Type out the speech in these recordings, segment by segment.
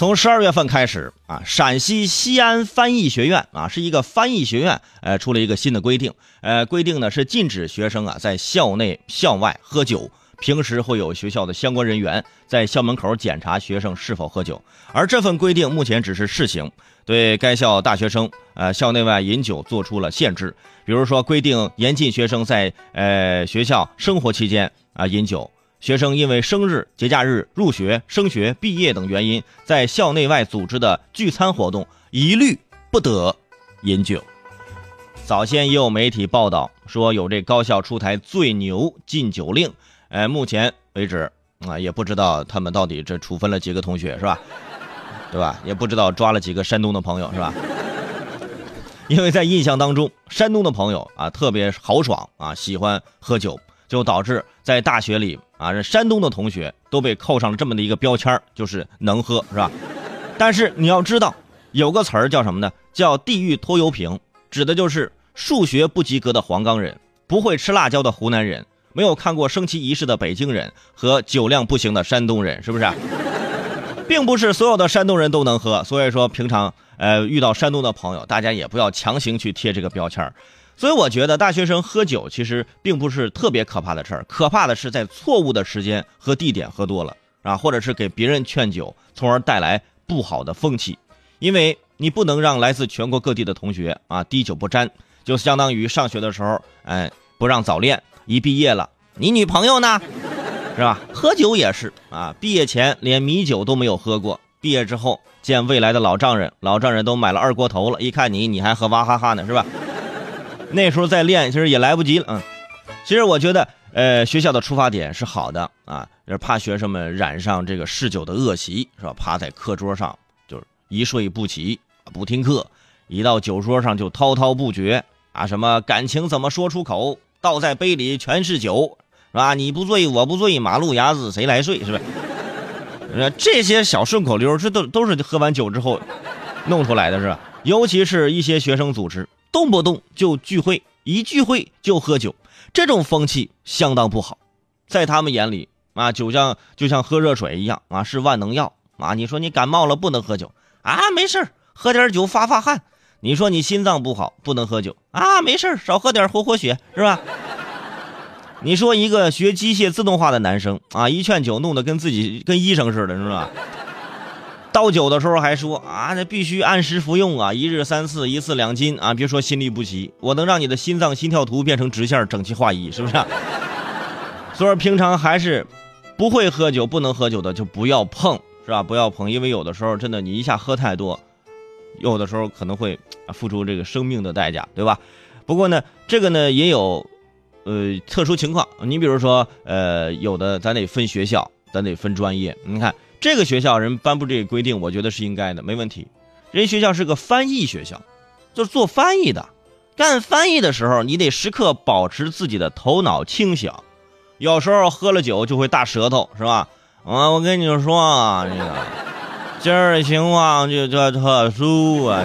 从十二月份开始啊，陕西西安翻译学院啊是一个翻译学院，呃，出了一个新的规定，呃，规定呢是禁止学生啊在校内校外喝酒，平时会有学校的相关人员在校门口检查学生是否喝酒，而这份规定目前只是试行，对该校大学生呃校内外饮酒做出了限制，比如说规定严禁学生在呃学校生活期间啊饮酒。学生因为生日、节假日、入学、升学、毕业等原因，在校内外组织的聚餐活动，一律不得饮酒。早先也有媒体报道说，有这高校出台最牛禁酒令。呃，目前为止啊，也不知道他们到底这处分了几个同学，是吧？对吧？也不知道抓了几个山东的朋友，是吧？因为在印象当中，山东的朋友啊特别豪爽啊，喜欢喝酒。就导致在大学里啊，这山东的同学都被扣上了这么的一个标签就是能喝，是吧？但是你要知道，有个词儿叫什么呢？叫“地狱拖油瓶”，指的就是数学不及格的黄冈人，不会吃辣椒的湖南人，没有看过升旗仪式的北京人和酒量不行的山东人，是不是？并不是所有的山东人都能喝，所以说平常呃遇到山东的朋友，大家也不要强行去贴这个标签儿。所以我觉得大学生喝酒其实并不是特别可怕的事儿，可怕的是在错误的时间和地点喝多了啊，或者是给别人劝酒，从而带来不好的风气。因为你不能让来自全国各地的同学啊滴酒不沾，就相当于上学的时候，哎，不让早恋，一毕业了，你女朋友呢，是吧？喝酒也是啊，毕业前连米酒都没有喝过，毕业之后见未来的老丈人，老丈人都买了二锅头了，一看你，你还喝娃哈哈呢，是吧？那时候再练，其实也来不及了。嗯，其实我觉得，呃，学校的出发点是好的啊，就是怕学生们染上这个嗜酒的恶习，是吧？趴在课桌上就是一睡不起，不听课，一到酒桌上就滔滔不绝啊，什么感情怎么说出口？倒在杯里全是酒，是吧？你不醉我不醉，马路牙子谁来睡？是吧？这些小顺口溜，这都都是喝完酒之后弄出来的，是吧？尤其是一些学生组织。动不动就聚会，一聚会就喝酒，这种风气相当不好。在他们眼里啊，酒像就像喝热水一样啊，是万能药啊。你说你感冒了不能喝酒啊，没事喝点酒发发汗。你说你心脏不好不能喝酒啊，没事少喝点活活血是吧？你说一个学机械自动化的男生啊，一劝酒弄得跟自己跟医生似的，是吧？倒酒的时候还说啊，那必须按时服用啊，一日三次，一次两斤啊。别说心律不齐，我能让你的心脏心跳图变成直线，整齐划一，是不是？所以平常还是不会喝酒、不能喝酒的就不要碰，是吧？不要碰，因为有的时候真的你一下喝太多，有的时候可能会付出这个生命的代价，对吧？不过呢，这个呢也有呃特殊情况，你比如说呃，有的咱得分学校，咱得分专业，你看。这个学校人颁布这个规定，我觉得是应该的，没问题。人学校是个翻译学校，就是做翻译的。干翻译的时候，你得时刻保持自己的头脑清醒。有时候喝了酒就会大舌头，是吧？啊，我跟你说啊，这个今儿的情况就叫特殊啊，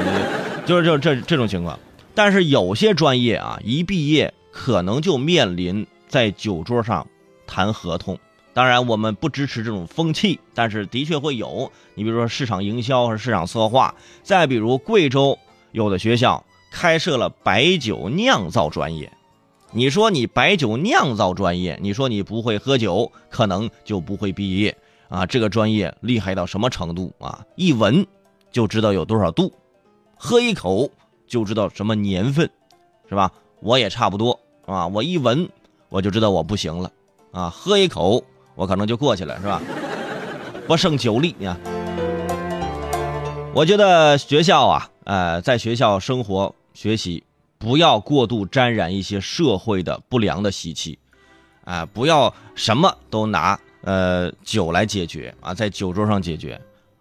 就是就这这种情况。但是有些专业啊，一毕业可能就面临在酒桌上谈合同。当然，我们不支持这种风气，但是的确会有。你比如说市场营销和市场策划，再比如贵州有的学校开设了白酒酿造专业。你说你白酒酿造专业，你说你不会喝酒，可能就不会毕业啊。这个专业厉害到什么程度啊？一闻就知道有多少度，喝一口就知道什么年份，是吧？我也差不多啊，我一闻我就知道我不行了啊，喝一口。我可能就过去了，是吧？不胜酒力呀。我觉得学校啊，呃，在学校生活学习，不要过度沾染一些社会的不良的习气，啊，不要什么都拿呃酒来解决啊，在酒桌上解决。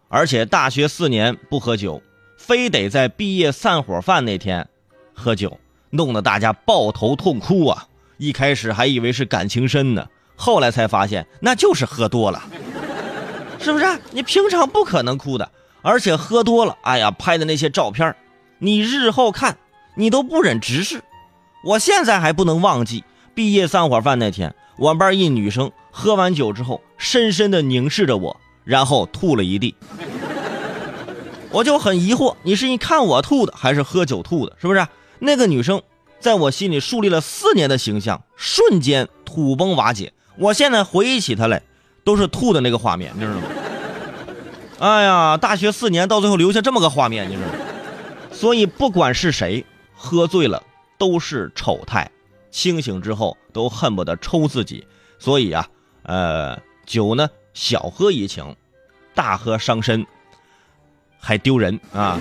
而且大学四年不喝酒，非得在毕业散伙饭那天喝酒，弄得大家抱头痛哭啊！一开始还以为是感情深呢。后来才发现，那就是喝多了，是不是？你平常不可能哭的，而且喝多了，哎呀，拍的那些照片，你日后看，你都不忍直视。我现在还不能忘记毕业散伙饭那天，我们班一女生喝完酒之后，深深的凝视着我，然后吐了一地。我就很疑惑，你是一看我吐的，还是喝酒吐的？是不是？那个女生在我心里树立了四年的形象，瞬间土崩瓦解。我现在回忆起他来，都是吐的那个画面，你知道吗？哎呀，大学四年到最后留下这么个画面，你知道吗？所以不管是谁喝醉了都是丑态，清醒之后都恨不得抽自己。所以啊，呃，酒呢小喝怡情，大喝伤身，还丢人啊。